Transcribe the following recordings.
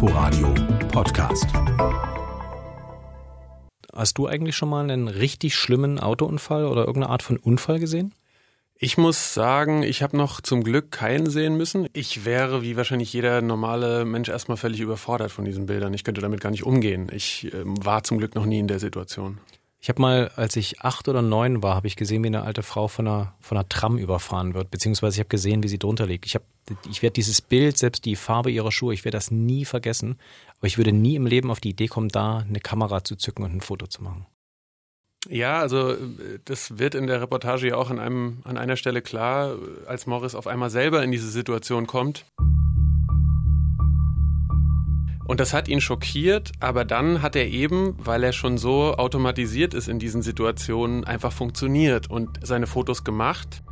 Inforadio Podcast. Hast du eigentlich schon mal einen richtig schlimmen Autounfall oder irgendeine Art von Unfall gesehen? Ich muss sagen, ich habe noch zum Glück keinen sehen müssen. Ich wäre, wie wahrscheinlich jeder normale Mensch, erstmal völlig überfordert von diesen Bildern. Ich könnte damit gar nicht umgehen. Ich äh, war zum Glück noch nie in der Situation. Ich habe mal, als ich acht oder neun war, habe ich gesehen, wie eine alte Frau von einer, von einer Tram überfahren wird, beziehungsweise ich habe gesehen, wie sie drunter liegt. Ich, ich werde dieses Bild, selbst die Farbe ihrer Schuhe, ich werde das nie vergessen. Aber ich würde nie im Leben auf die Idee kommen, da eine Kamera zu zücken und ein Foto zu machen. Ja, also das wird in der Reportage ja auch an, einem, an einer Stelle klar, als Morris auf einmal selber in diese Situation kommt. Und das hat ihn schockiert, aber dann hat er eben, weil er schon so automatisiert ist in diesen Situationen, einfach funktioniert und seine Fotos gemacht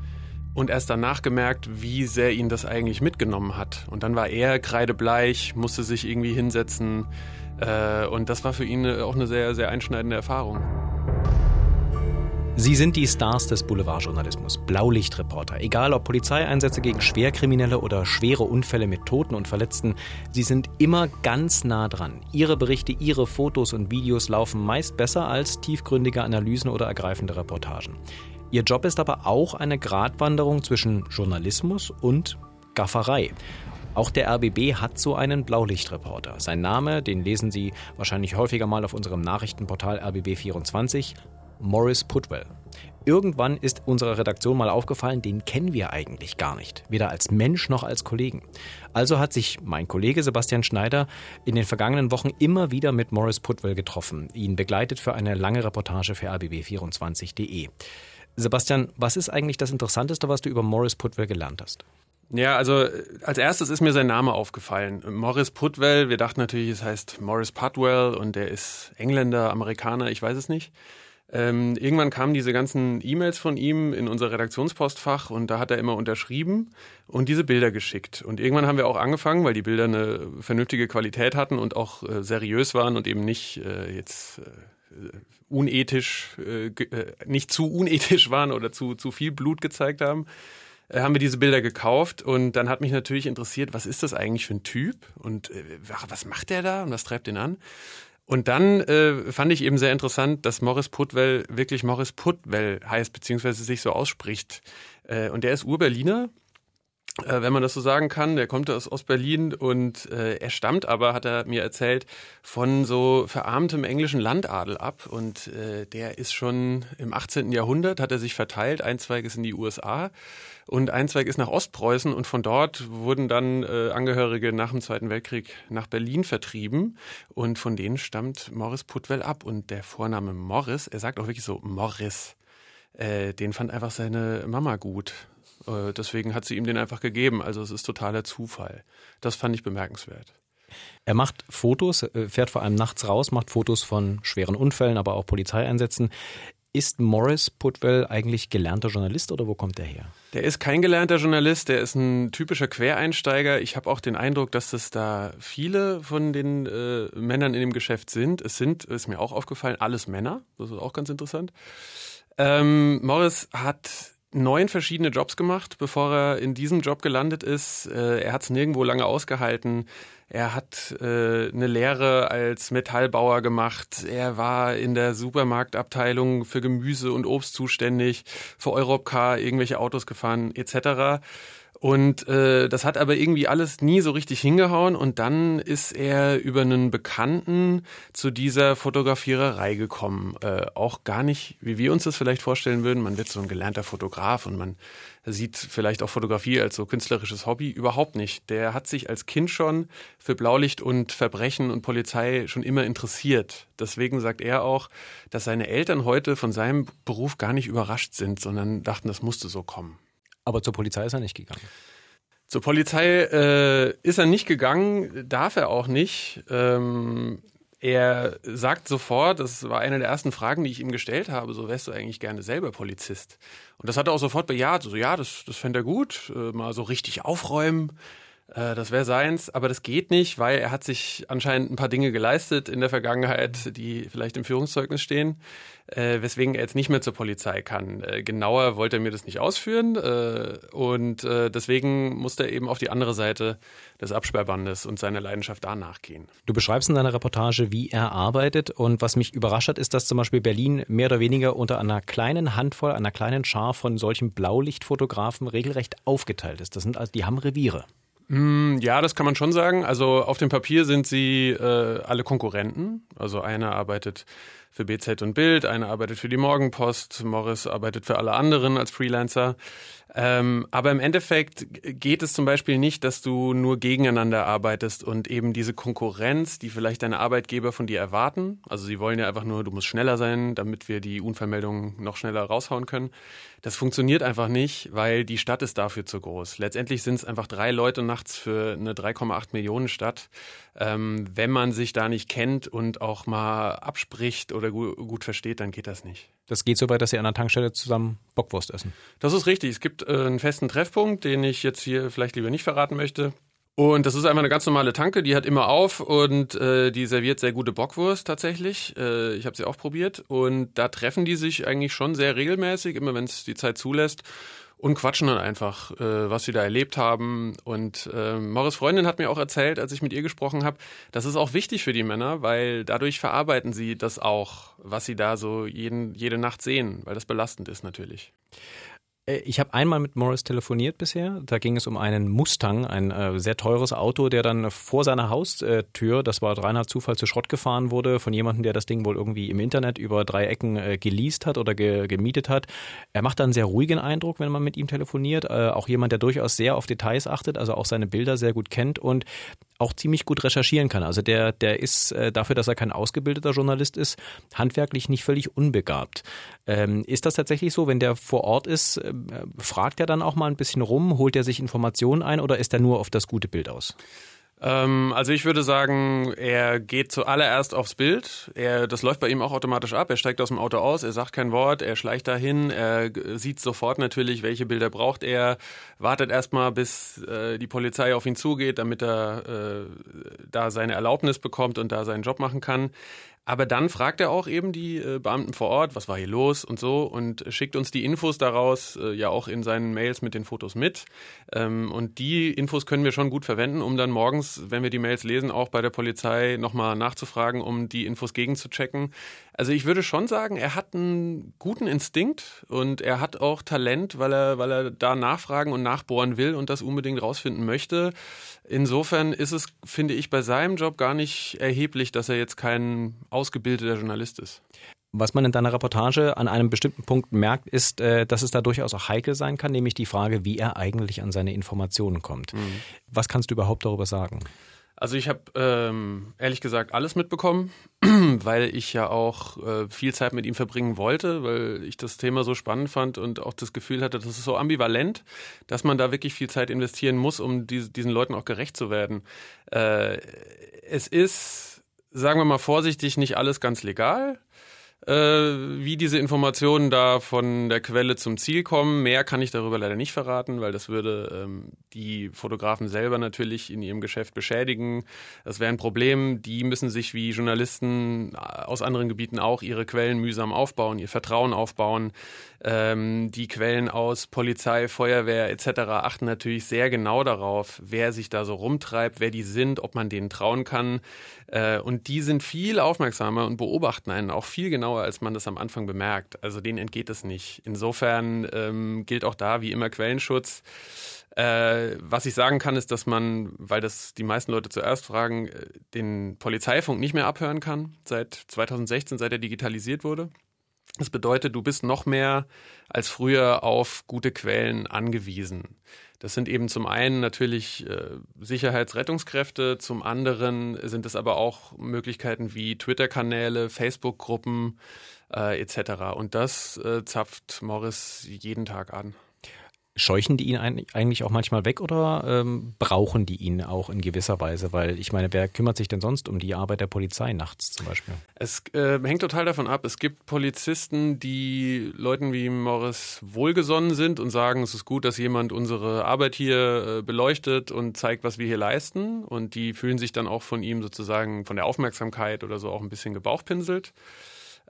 und erst danach gemerkt, wie sehr ihn das eigentlich mitgenommen hat. Und dann war er kreidebleich, musste sich irgendwie hinsetzen äh, und das war für ihn auch eine sehr, sehr einschneidende Erfahrung. Sie sind die Stars des Boulevardjournalismus, Blaulichtreporter. Egal ob Polizeieinsätze gegen Schwerkriminelle oder schwere Unfälle mit Toten und Verletzten, sie sind immer ganz nah dran. Ihre Berichte, ihre Fotos und Videos laufen meist besser als tiefgründige Analysen oder ergreifende Reportagen. Ihr Job ist aber auch eine Gratwanderung zwischen Journalismus und Gafferei. Auch der RBB hat so einen Blaulichtreporter. Sein Name, den lesen Sie wahrscheinlich häufiger mal auf unserem Nachrichtenportal RBB24, Morris Putwell. Irgendwann ist unserer Redaktion mal aufgefallen, den kennen wir eigentlich gar nicht, weder als Mensch noch als Kollegen. Also hat sich mein Kollege Sebastian Schneider in den vergangenen Wochen immer wieder mit Morris Putwell getroffen, ihn begleitet für eine lange Reportage für rbb24.de. Sebastian, was ist eigentlich das Interessanteste, was du über Morris Putwell gelernt hast? Ja, also als erstes ist mir sein Name aufgefallen. Morris Putwell, wir dachten natürlich, es heißt Morris Putwell und der ist Engländer, Amerikaner, ich weiß es nicht. Ähm, irgendwann kamen diese ganzen E-Mails von ihm in unser Redaktionspostfach und da hat er immer unterschrieben und diese Bilder geschickt. Und irgendwann haben wir auch angefangen, weil die Bilder eine vernünftige Qualität hatten und auch äh, seriös waren und eben nicht äh, jetzt äh, unethisch, äh, äh, nicht zu unethisch waren oder zu, zu viel Blut gezeigt haben äh, haben wir diese Bilder gekauft und dann hat mich natürlich interessiert, was ist das eigentlich für ein Typ und äh, was macht der da und was treibt den an? Und dann äh, fand ich eben sehr interessant, dass Morris Putwell wirklich Morris Putwell heißt, beziehungsweise sich so ausspricht. Äh, und der ist Ur-Berliner, äh, wenn man das so sagen kann. Der kommt aus Ostberlin und äh, er stammt aber, hat er mir erzählt, von so verarmtem englischen Landadel ab. Und äh, der ist schon im 18. Jahrhundert, hat er sich verteilt. Ein Zweig ist in die USA und ein Zweig ist nach Ostpreußen und von dort wurden dann äh, Angehörige nach dem Zweiten Weltkrieg nach Berlin vertrieben und von denen stammt Morris Putwell ab und der Vorname Morris, er sagt auch wirklich so Morris, äh, den fand einfach seine Mama gut. Äh, deswegen hat sie ihm den einfach gegeben. Also es ist totaler Zufall. Das fand ich bemerkenswert. Er macht Fotos, äh, fährt vor allem nachts raus, macht Fotos von schweren Unfällen, aber auch Polizeieinsätzen. Ist Morris Putwell eigentlich gelernter Journalist oder wo kommt er her? Der ist kein gelernter Journalist, der ist ein typischer Quereinsteiger. Ich habe auch den Eindruck, dass es da viele von den äh, Männern in dem Geschäft sind. Es sind, ist mir auch aufgefallen, alles Männer. Das ist auch ganz interessant. Ähm, Morris hat neun verschiedene Jobs gemacht, bevor er in diesem Job gelandet ist. Äh, er hat es nirgendwo lange ausgehalten. Er hat äh, eine Lehre als Metallbauer gemacht. Er war in der Supermarktabteilung für Gemüse und Obst zuständig, für Europcar irgendwelche Autos gefahren etc. Und äh, das hat aber irgendwie alles nie so richtig hingehauen. Und dann ist er über einen Bekannten zu dieser Fotografiererei gekommen. Äh, auch gar nicht, wie wir uns das vielleicht vorstellen würden. Man wird so ein gelernter Fotograf und man sieht vielleicht auch Fotografie als so künstlerisches Hobby. Überhaupt nicht. Der hat sich als Kind schon für Blaulicht und Verbrechen und Polizei schon immer interessiert. Deswegen sagt er auch, dass seine Eltern heute von seinem Beruf gar nicht überrascht sind, sondern dachten, das musste so kommen. Aber zur Polizei ist er nicht gegangen. Zur Polizei äh, ist er nicht gegangen, darf er auch nicht. Ähm, er sagt sofort, das war eine der ersten Fragen, die ich ihm gestellt habe, so wärst du eigentlich gerne selber Polizist. Und das hat er auch sofort bejaht, so ja, das, das fände er gut, äh, mal so richtig aufräumen. Äh, das wäre seins, aber das geht nicht, weil er hat sich anscheinend ein paar Dinge geleistet in der Vergangenheit, die vielleicht im Führungszeugnis stehen, äh, weswegen er jetzt nicht mehr zur Polizei kann. Äh, genauer wollte er mir das nicht ausführen und deswegen musste er eben auf die andere Seite des Absperrbandes und seiner Leidenschaft danach gehen. Du beschreibst in deiner Reportage, wie er arbeitet und was mich überrascht hat, ist, dass zum Beispiel Berlin mehr oder weniger unter einer kleinen Handvoll, einer kleinen Schar von solchen Blaulichtfotografen regelrecht aufgeteilt ist. Das sind also, die haben Reviere. Mm, ja, das kann man schon sagen. Also auf dem Papier sind sie äh, alle Konkurrenten. Also einer arbeitet für BZ und Bild, einer arbeitet für die Morgenpost, Morris arbeitet für alle anderen als Freelancer. Ähm, aber im Endeffekt geht es zum Beispiel nicht, dass du nur gegeneinander arbeitest und eben diese Konkurrenz, die vielleicht deine Arbeitgeber von dir erwarten. Also sie wollen ja einfach nur, du musst schneller sein, damit wir die Unfallmeldungen noch schneller raushauen können. Das funktioniert einfach nicht, weil die Stadt ist dafür zu groß. Letztendlich sind es einfach drei Leute nachts für eine 3,8 Millionen Stadt. Ähm, wenn man sich da nicht kennt und auch mal abspricht oder gut, gut versteht, dann geht das nicht. Das geht so weit, dass Sie an der Tankstelle zusammen Bockwurst essen. Das ist richtig. Es gibt äh, einen festen Treffpunkt, den ich jetzt hier vielleicht lieber nicht verraten möchte. Und das ist einfach eine ganz normale Tanke, die hat immer auf und äh, die serviert sehr gute Bockwurst tatsächlich. Äh, ich habe sie auch probiert und da treffen die sich eigentlich schon sehr regelmäßig, immer wenn es die Zeit zulässt und quatschen dann einfach, äh, was sie da erlebt haben. Und äh, Morris Freundin hat mir auch erzählt, als ich mit ihr gesprochen habe, das ist auch wichtig für die Männer, weil dadurch verarbeiten sie das auch, was sie da so jeden, jede Nacht sehen, weil das belastend ist natürlich. Äh, ich habe einmal mit Morris telefoniert bisher. Da ging es um einen Mustang, ein äh, sehr teures Auto, der dann vor seiner Haustür, das war reiner Zufall, zu Schrott gefahren wurde von jemandem, der das Ding wohl irgendwie im Internet über drei Ecken äh, geleast hat oder ge gemietet hat. Er macht dann einen sehr ruhigen Eindruck, wenn man mit ihm telefoniert. Äh, auch jemand, der durchaus sehr auf Details achtet, also auch seine Bilder sehr gut kennt und auch ziemlich gut recherchieren kann. Also der, der ist äh, dafür, dass er kein ausgebildeter Journalist ist, handwerklich nicht völlig unbegabt. Ähm, ist das tatsächlich so, wenn der vor Ort ist, äh, fragt er dann auch mal ein bisschen rum, holt er sich Informationen ein oder ist er nur auf das gute Bild aus? Ähm, also ich würde sagen, er geht zuallererst aufs Bild. Er, das läuft bei ihm auch automatisch ab. Er steigt aus dem Auto aus, er sagt kein Wort, er schleicht dahin, er sieht sofort natürlich, welche Bilder braucht er, wartet erstmal, bis äh, die Polizei auf ihn zugeht, damit er äh, da seine Erlaubnis bekommt und da seinen Job machen kann. Aber dann fragt er auch eben die äh, Beamten vor Ort, was war hier los und so und schickt uns die Infos daraus äh, ja auch in seinen Mails mit den Fotos mit. Ähm, und die Infos können wir schon gut verwenden, um dann morgens, wenn wir die Mails lesen, auch bei der Polizei nochmal nachzufragen, um die Infos gegenzuchecken. Also ich würde schon sagen, er hat einen guten Instinkt und er hat auch Talent, weil er, weil er da nachfragen und nachbohren will und das unbedingt rausfinden möchte. Insofern ist es, finde ich, bei seinem Job gar nicht erheblich, dass er jetzt kein ausgebildeter Journalist ist. Was man in deiner Reportage an einem bestimmten Punkt merkt, ist, äh, dass es da durchaus auch heikel sein kann, nämlich die Frage, wie er eigentlich an seine Informationen kommt. Mhm. Was kannst du überhaupt darüber sagen? Also ich habe ähm, ehrlich gesagt alles mitbekommen, weil ich ja auch äh, viel Zeit mit ihm verbringen wollte, weil ich das Thema so spannend fand und auch das Gefühl hatte, das ist so ambivalent, dass man da wirklich viel Zeit investieren muss, um die, diesen Leuten auch gerecht zu werden. Äh, es ist, sagen wir mal vorsichtig, nicht alles ganz legal wie diese Informationen da von der Quelle zum Ziel kommen. Mehr kann ich darüber leider nicht verraten, weil das würde ähm, die Fotografen selber natürlich in ihrem Geschäft beschädigen. Das wäre ein Problem. Die müssen sich wie Journalisten aus anderen Gebieten auch ihre Quellen mühsam aufbauen, ihr Vertrauen aufbauen. Ähm, die Quellen aus Polizei, Feuerwehr etc. achten natürlich sehr genau darauf, wer sich da so rumtreibt, wer die sind, ob man denen trauen kann. Äh, und die sind viel aufmerksamer und beobachten einen auch viel genauer, als man das am Anfang bemerkt. Also denen entgeht es nicht. Insofern ähm, gilt auch da wie immer Quellenschutz. Äh, was ich sagen kann, ist, dass man, weil das die meisten Leute zuerst fragen, äh, den Polizeifunk nicht mehr abhören kann seit 2016, seit er digitalisiert wurde. Das bedeutet, du bist noch mehr als früher auf gute Quellen angewiesen. Das sind eben zum einen natürlich äh, Sicherheitsrettungskräfte, zum anderen sind es aber auch Möglichkeiten wie Twitter-Kanäle, Facebook-Gruppen äh, etc. Und das äh, zapft Morris jeden Tag an. Scheuchen die ihn eigentlich auch manchmal weg oder ähm, brauchen die ihn auch in gewisser Weise? Weil ich meine, wer kümmert sich denn sonst um die Arbeit der Polizei nachts zum Beispiel? Es äh, hängt total davon ab. Es gibt Polizisten, die Leuten wie Morris wohlgesonnen sind und sagen, es ist gut, dass jemand unsere Arbeit hier äh, beleuchtet und zeigt, was wir hier leisten. Und die fühlen sich dann auch von ihm sozusagen von der Aufmerksamkeit oder so auch ein bisschen gebauchpinselt.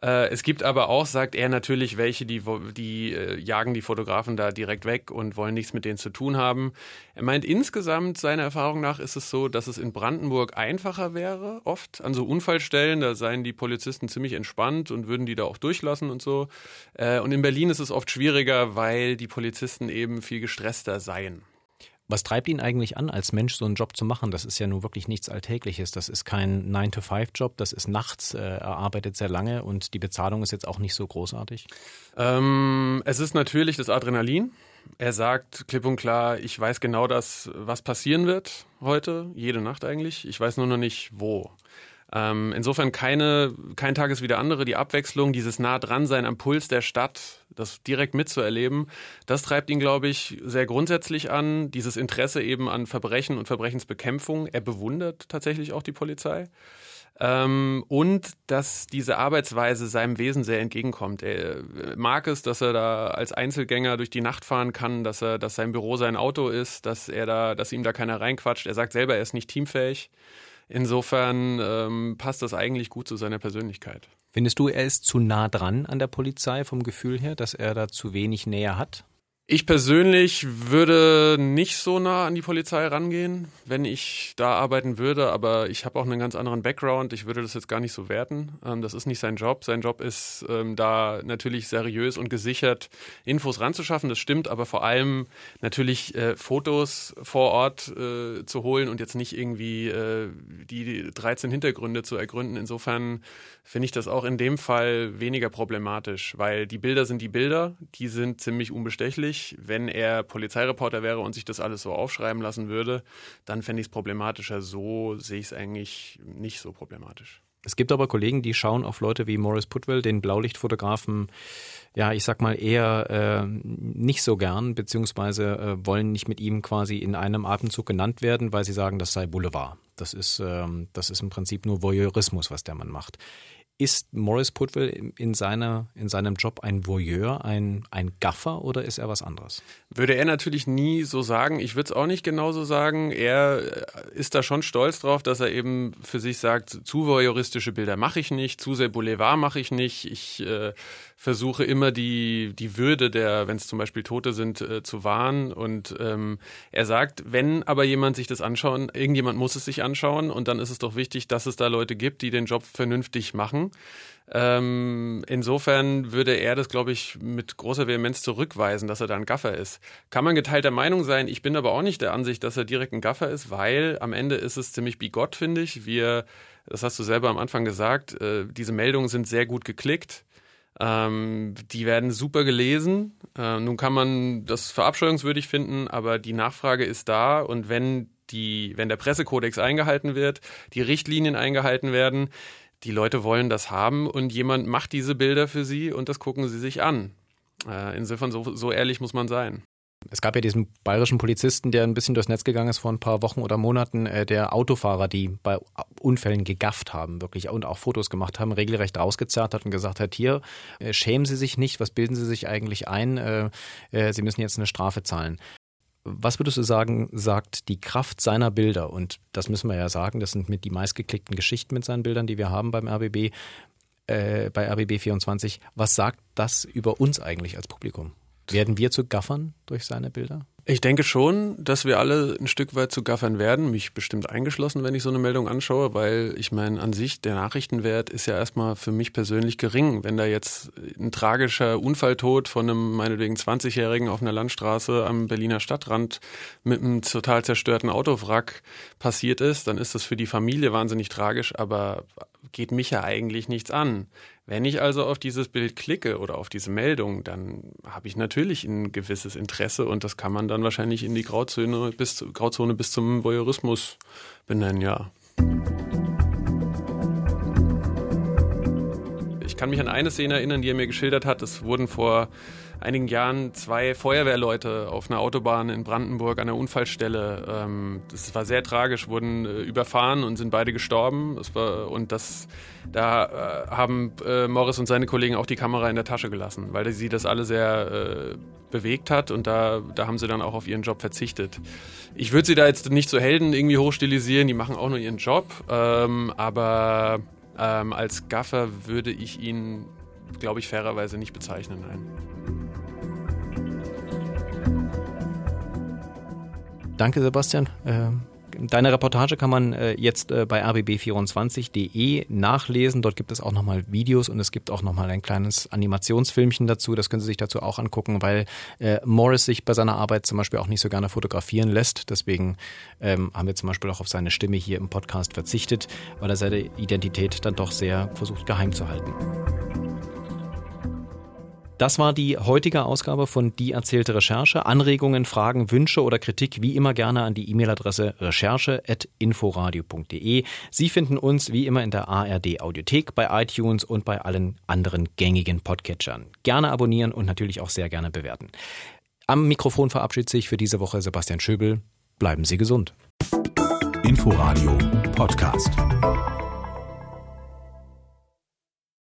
Äh, es gibt aber auch, sagt er natürlich, welche, die, die äh, jagen die Fotografen da direkt weg und wollen nichts mit denen zu tun haben. Er meint, insgesamt, seiner Erfahrung nach, ist es so, dass es in Brandenburg einfacher wäre, oft an so Unfallstellen. Da seien die Polizisten ziemlich entspannt und würden die da auch durchlassen und so. Äh, und in Berlin ist es oft schwieriger, weil die Polizisten eben viel gestresster seien. Was treibt ihn eigentlich an, als Mensch so einen Job zu machen? Das ist ja nun wirklich nichts Alltägliches. Das ist kein 9-to-5-Job, das ist nachts, äh, er arbeitet sehr lange und die Bezahlung ist jetzt auch nicht so großartig. Ähm, es ist natürlich das Adrenalin. Er sagt klipp und klar, ich weiß genau das, was passieren wird heute, jede Nacht eigentlich. Ich weiß nur noch nicht, wo. Ähm, insofern keine, kein Tag ist wie der andere. Die Abwechslung, dieses nah dran sein am Puls der Stadt, das direkt mitzuerleben, das treibt ihn, glaube ich, sehr grundsätzlich an. Dieses Interesse eben an Verbrechen und Verbrechensbekämpfung. Er bewundert tatsächlich auch die Polizei. Ähm, und dass diese Arbeitsweise seinem Wesen sehr entgegenkommt. Er mag es, dass er da als Einzelgänger durch die Nacht fahren kann, dass er, dass sein Büro sein Auto ist, dass er da, dass ihm da keiner reinquatscht. Er sagt selber, er ist nicht teamfähig. Insofern ähm, passt das eigentlich gut zu seiner Persönlichkeit. Findest du, er ist zu nah dran an der Polizei vom Gefühl her, dass er da zu wenig Nähe hat? Ich persönlich würde nicht so nah an die Polizei rangehen, wenn ich da arbeiten würde, aber ich habe auch einen ganz anderen Background. Ich würde das jetzt gar nicht so werten. Ähm, das ist nicht sein Job. Sein Job ist ähm, da natürlich seriös und gesichert Infos ranzuschaffen. Das stimmt, aber vor allem natürlich äh, Fotos vor Ort äh, zu holen und jetzt nicht irgendwie äh, die 13 Hintergründe zu ergründen. Insofern finde ich das auch in dem Fall weniger problematisch, weil die Bilder sind die Bilder, die sind ziemlich unbestechlich natürlich, wenn er Polizeireporter wäre und sich das alles so aufschreiben lassen würde, dann fände ich es problematischer. So sehe ich es eigentlich nicht so problematisch. Es gibt aber Kollegen, die schauen auf Leute wie Morris Putwell, den Blaulichtfotografen, ja, ich sag mal eher äh, nicht so gern, beziehungsweise äh, wollen nicht mit ihm quasi in einem Atemzug genannt werden, weil sie sagen, das sei Boulevard. Das ist, ähm, das ist im Prinzip nur Voyeurismus, was der Mann macht. Ist Morris Putwell in, seiner, in seinem Job ein Voyeur, ein, ein Gaffer oder ist er was anderes? Würde er natürlich nie so sagen. Ich würde es auch nicht genauso sagen. Er äh, ist da schon stolz drauf, dass er eben für sich sagt, zu voyeuristische Bilder mache ich nicht, zu sehr Boulevard mache ich nicht. Ich äh, versuche immer die, die Würde der, wenn es zum Beispiel Tote sind, äh, zu wahren. Und ähm, er sagt, wenn aber jemand sich das anschauen, irgendjemand muss es sich anschauen und dann ist es doch wichtig, dass es da Leute gibt, die den Job vernünftig machen. Ähm, insofern würde er das, glaube ich, mit großer Vehemenz zurückweisen, dass er da ein Gaffer ist. Kann man geteilter Meinung sein. Ich bin aber auch nicht der Ansicht, dass er direkt ein Gaffer ist, weil am Ende ist es ziemlich bigott, finde ich. Wir, das hast du selber am Anfang gesagt, äh, diese Meldungen sind sehr gut geklickt. Ähm, die werden super gelesen. Äh, nun kann man das verabscheuungswürdig finden, aber die Nachfrage ist da und wenn die, wenn der Pressekodex eingehalten wird, die Richtlinien eingehalten werden, die Leute wollen das haben und jemand macht diese Bilder für sie und das gucken sie sich an. Äh, insofern, so, so ehrlich muss man sein. Es gab ja diesen bayerischen Polizisten, der ein bisschen durchs Netz gegangen ist vor ein paar Wochen oder Monaten, äh, der Autofahrer, die bei Unfällen gegafft haben, wirklich und auch Fotos gemacht haben, regelrecht rausgezerrt hat und gesagt hat, hier, äh, schämen Sie sich nicht, was bilden Sie sich eigentlich ein, äh, äh, Sie müssen jetzt eine Strafe zahlen. Was würdest du sagen, sagt die Kraft seiner Bilder, und das müssen wir ja sagen, das sind mit die meistgeklickten Geschichten mit seinen Bildern, die wir haben beim RBB, äh, bei RBB 24, was sagt das über uns eigentlich als Publikum? Werden wir zu Gaffern durch seine Bilder? Ich denke schon, dass wir alle ein Stück weit zu gaffern werden, mich bestimmt eingeschlossen, wenn ich so eine Meldung anschaue, weil ich meine, an sich der Nachrichtenwert ist ja erstmal für mich persönlich gering. Wenn da jetzt ein tragischer Unfalltod von einem meinetwegen 20-Jährigen auf einer Landstraße am Berliner Stadtrand mit einem total zerstörten Autowrack passiert ist, dann ist das für die Familie wahnsinnig tragisch, aber geht mich ja eigentlich nichts an. Wenn ich also auf dieses Bild klicke oder auf diese Meldung, dann habe ich natürlich ein gewisses Interesse und das kann man dann wahrscheinlich in die Grauzone bis, Grauzone bis zum Voyeurismus benennen, ja. Ich kann mich an eine Szene erinnern, die er mir geschildert hat. Es wurden vor einigen Jahren zwei Feuerwehrleute auf einer Autobahn in Brandenburg an der Unfallstelle. Ähm, das war sehr tragisch, wurden äh, überfahren und sind beide gestorben. Und das, da äh, haben äh, Morris und seine Kollegen auch die Kamera in der Tasche gelassen, weil sie das alle sehr bewegt hat und da, da haben sie dann auch auf ihren Job verzichtet. Ich würde sie da jetzt nicht zu Helden irgendwie hochstilisieren, die machen auch nur ihren Job, ähm, aber ähm, als Gaffer würde ich ihn, glaube ich, fairerweise nicht bezeichnen. Nein. Danke, Sebastian. Ähm Deine Reportage kann man äh, jetzt äh, bei rbb24.de nachlesen. Dort gibt es auch nochmal Videos und es gibt auch nochmal ein kleines Animationsfilmchen dazu. Das können Sie sich dazu auch angucken, weil äh, Morris sich bei seiner Arbeit zum Beispiel auch nicht so gerne fotografieren lässt. Deswegen ähm, haben wir zum Beispiel auch auf seine Stimme hier im Podcast verzichtet, weil er seine Identität dann doch sehr versucht geheim zu halten. Das war die heutige Ausgabe von Die erzählte Recherche. Anregungen, Fragen, Wünsche oder Kritik wie immer gerne an die E-Mail-Adresse recherche.inforadio.de. Sie finden uns wie immer in der ARD Audiothek, bei iTunes und bei allen anderen gängigen Podcatchern. Gerne abonnieren und natürlich auch sehr gerne bewerten. Am Mikrofon verabschiedet sich für diese Woche Sebastian Schöbel. Bleiben Sie gesund. Inforadio Podcast.